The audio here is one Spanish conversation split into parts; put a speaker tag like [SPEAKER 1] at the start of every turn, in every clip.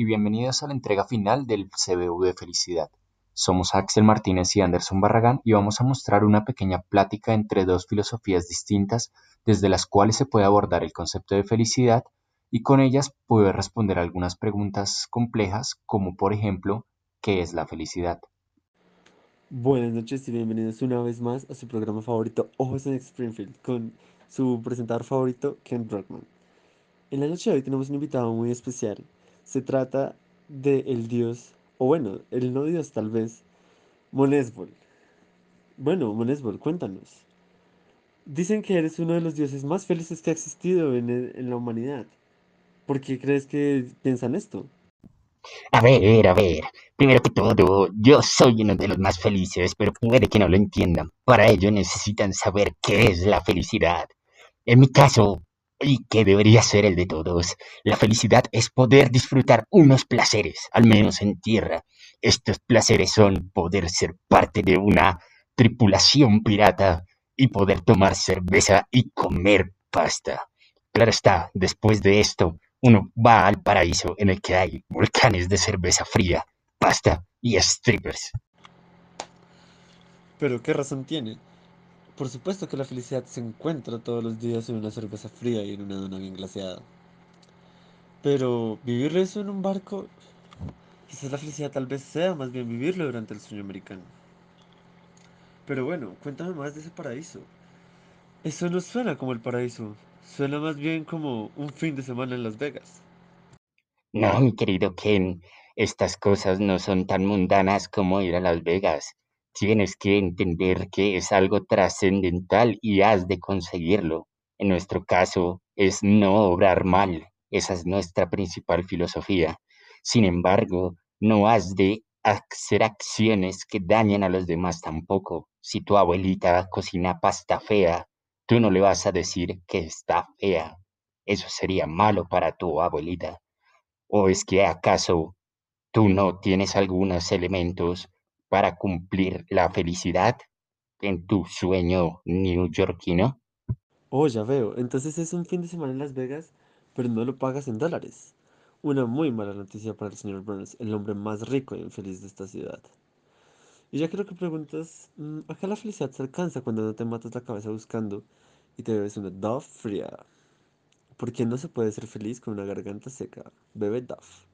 [SPEAKER 1] Y bienvenidos a la entrega final del CBU de Felicidad. Somos Axel Martínez y Anderson Barragán y vamos a mostrar una pequeña plática entre dos filosofías distintas desde las cuales se puede abordar el concepto de felicidad y con ellas poder responder algunas preguntas complejas como por ejemplo, ¿qué es la felicidad?
[SPEAKER 2] Buenas noches y bienvenidos una vez más a su programa favorito Ojos en Springfield con su presentador favorito Ken Brockman. En la noche de hoy tenemos un invitado muy especial. Se trata de el dios, o bueno, el no dios tal vez, Monesbol. Bueno, Monesbol, cuéntanos. Dicen que eres uno de los dioses más felices que ha existido en, en la humanidad. ¿Por qué crees que piensan esto?
[SPEAKER 3] A ver, a ver, primero que todo, yo soy uno de los más felices, pero puede que no lo entiendan. Para ello necesitan saber qué es la felicidad. En mi caso, y que debería ser el de todos. La felicidad es poder disfrutar unos placeres, al menos en tierra. Estos placeres son poder ser parte de una tripulación pirata y poder tomar cerveza y comer pasta. Claro está, después de esto, uno va al paraíso en el que hay volcanes de cerveza fría, pasta y strippers.
[SPEAKER 2] Pero ¿qué razón tiene? Por supuesto que la felicidad se encuentra todos los días en una cerveza fría y en una dona bien glaseada. Pero vivir eso en un barco, quizás la felicidad tal vez sea más bien vivirlo durante el sueño americano. Pero bueno, cuéntame más de ese paraíso. Eso no suena como el paraíso, suena más bien como un fin de semana en Las Vegas.
[SPEAKER 3] No, mi querido Ken, estas cosas no son tan mundanas como ir a Las Vegas tienes que entender que es algo trascendental y has de conseguirlo. En nuestro caso es no obrar mal. Esa es nuestra principal filosofía. Sin embargo, no has de hacer acciones que dañen a los demás tampoco. Si tu abuelita cocina pasta fea, tú no le vas a decir que está fea. Eso sería malo para tu abuelita. ¿O es que acaso tú no tienes algunos elementos para cumplir la felicidad en tu sueño neoyorquino?
[SPEAKER 2] Oh, ya veo. Entonces es un fin de semana en Las Vegas, pero no lo pagas en dólares. Una muy mala noticia para el señor Burns, el hombre más rico y infeliz de esta ciudad. Y ya creo que preguntas, mm, ¿acá la felicidad se alcanza cuando no te matas la cabeza buscando y te bebes una Duff fría? Porque no se puede ser feliz con una garganta seca. Bebe Duff.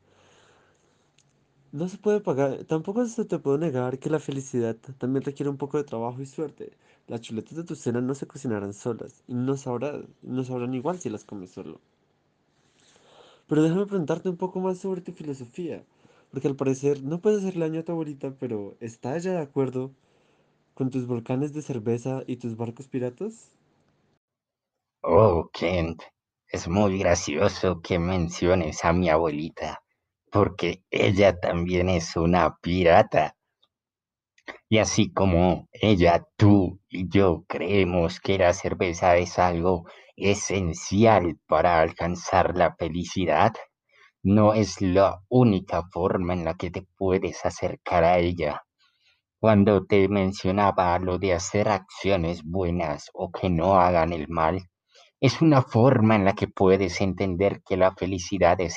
[SPEAKER 2] No se puede pagar, tampoco se te puede negar que la felicidad también requiere un poco de trabajo y suerte. Las chuletas de tu cena no se cocinarán solas y no sabrán, no sabrán igual si las comes solo. Pero déjame preguntarte un poco más sobre tu filosofía, porque al parecer no puedes hacerle daño a tu abuelita, pero ¿está ella de acuerdo con tus volcanes de cerveza y tus barcos piratas?
[SPEAKER 3] Oh, Kent, es muy gracioso que menciones a mi abuelita porque ella también es una pirata. Y así como ella, tú y yo creemos que la cerveza es algo esencial para alcanzar la felicidad, no es la única forma en la que te puedes acercar a ella. Cuando te mencionaba lo de hacer acciones buenas o que no hagan el mal, es una forma en la que puedes entender que la felicidad es,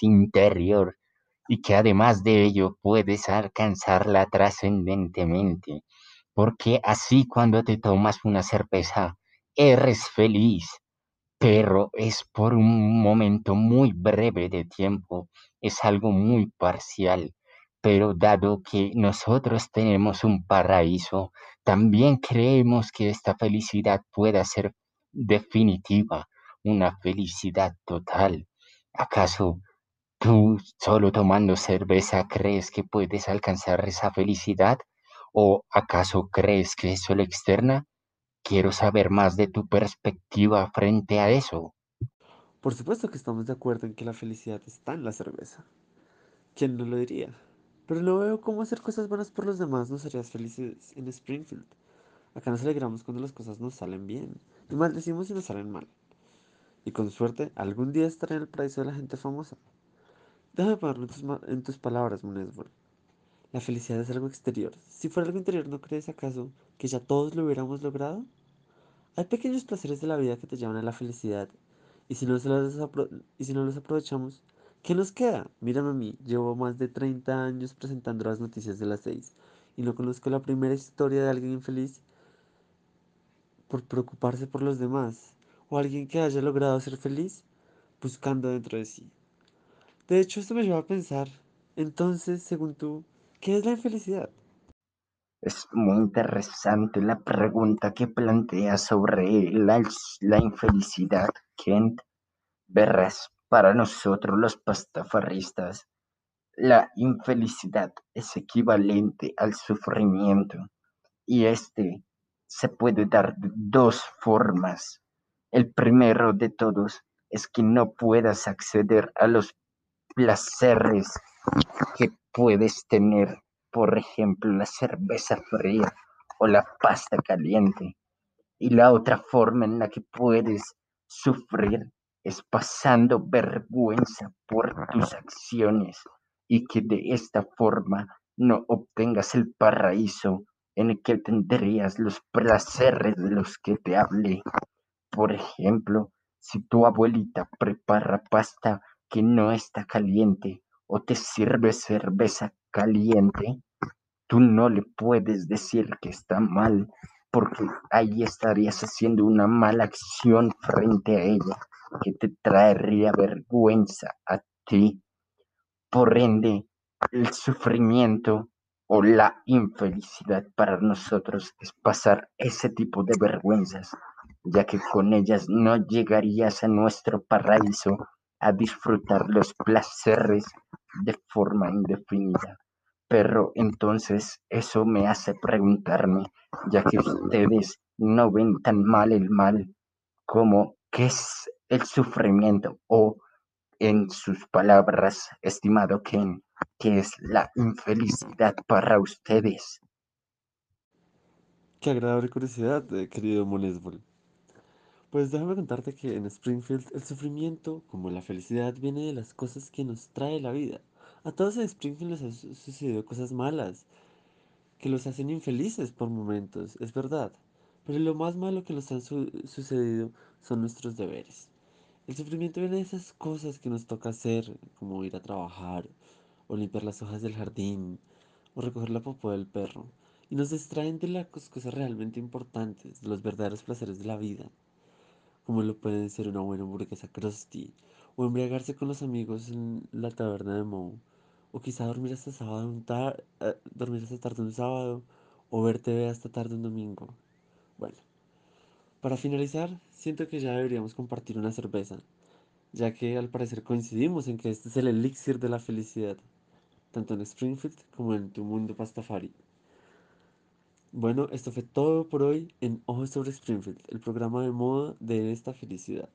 [SPEAKER 3] interior y que además de ello puedes alcanzarla trascendentemente, porque así cuando te tomas una cerveza, eres feliz, pero es por un momento muy breve de tiempo, es algo muy parcial. Pero dado que nosotros tenemos un paraíso, también creemos que esta felicidad pueda ser definitiva, una felicidad total. ¿Acaso tú solo tomando cerveza crees que puedes alcanzar esa felicidad? ¿O acaso crees que es solo externa? Quiero saber más de tu perspectiva frente a eso.
[SPEAKER 2] Por supuesto que estamos de acuerdo en que la felicidad está en la cerveza. ¿Quién no lo diría? Pero no veo cómo hacer cosas buenas por los demás nos harías felices en Springfield. Acá nos alegramos cuando las cosas nos salen bien maldecimos si nos salen mal. Y con suerte, algún día estaré en el paraíso de la gente famosa. Déjame ponerlo en tus, palabras, Munesbol. La felicidad es algo exterior. Si fuera algo interior, ¿no crees acaso que ya todos lo hubiéramos logrado? Hay pequeños placeres de la vida que te llevan a la felicidad, y si no, los, y si no los aprovechamos, ¿Qué nos queda? Mírame a mí, llevo más de 30 años presentando las noticias de las 6 y no conozco la primera historia de alguien infeliz por preocuparse por los demás o alguien que haya logrado ser feliz buscando dentro de sí. De hecho, esto me lleva a pensar, entonces, según tú, ¿qué es la infelicidad?
[SPEAKER 3] Es muy interesante la pregunta que planteas sobre la, la infelicidad, Kent. Verás, para nosotros los pastafaristas, la infelicidad es equivalente al sufrimiento y este se puede dar de dos formas. El primero de todos es que no puedas acceder a los placeres que puedes tener, por ejemplo, la cerveza fría o la pasta caliente. Y la otra forma en la que puedes sufrir es pasando vergüenza por tus acciones y que de esta forma no obtengas el paraíso en el que tendrías los placeres de los que te hablé. Por ejemplo, si tu abuelita prepara pasta que no está caliente o te sirve cerveza caliente, tú no le puedes decir que está mal, porque ahí estarías haciendo una mala acción frente a ella que te traería vergüenza a ti. Por ende, el sufrimiento o la infelicidad para nosotros es pasar ese tipo de vergüenzas, ya que con ellas no llegarías a nuestro paraíso a disfrutar los placeres de forma indefinida. Pero entonces eso me hace preguntarme, ya que ustedes no ven tan mal el mal como qué es el sufrimiento o en sus palabras, estimado Ken, ¿qué es la infelicidad para ustedes?
[SPEAKER 2] Qué agradable curiosidad, eh, querido Monesbol. Pues déjame contarte que en Springfield el sufrimiento, como la felicidad, viene de las cosas que nos trae la vida. A todos en Springfield les han sucedido cosas malas, que los hacen infelices por momentos, es verdad. Pero lo más malo que nos han su sucedido son nuestros deberes. El sufrimiento viene de esas cosas que nos toca hacer, como ir a trabajar, o limpiar las hojas del jardín, o recoger la popó del perro, y nos distraen de las cosas realmente importantes, de los verdaderos placeres de la vida, como lo pueden ser una buena hamburguesa crusty, o embriagarse con los amigos en la taberna de Moe, o quizá dormir hasta sábado un uh, dormir hasta tarde un sábado, o ver TV hasta tarde un domingo. Bueno, para finalizar, siento que ya deberíamos compartir una cerveza, ya que al parecer coincidimos en que este es el elixir de la felicidad, tanto en Springfield como en tu mundo pastafari. Bueno, esto fue todo por hoy en Ojos sobre Springfield, el programa de moda de esta felicidad.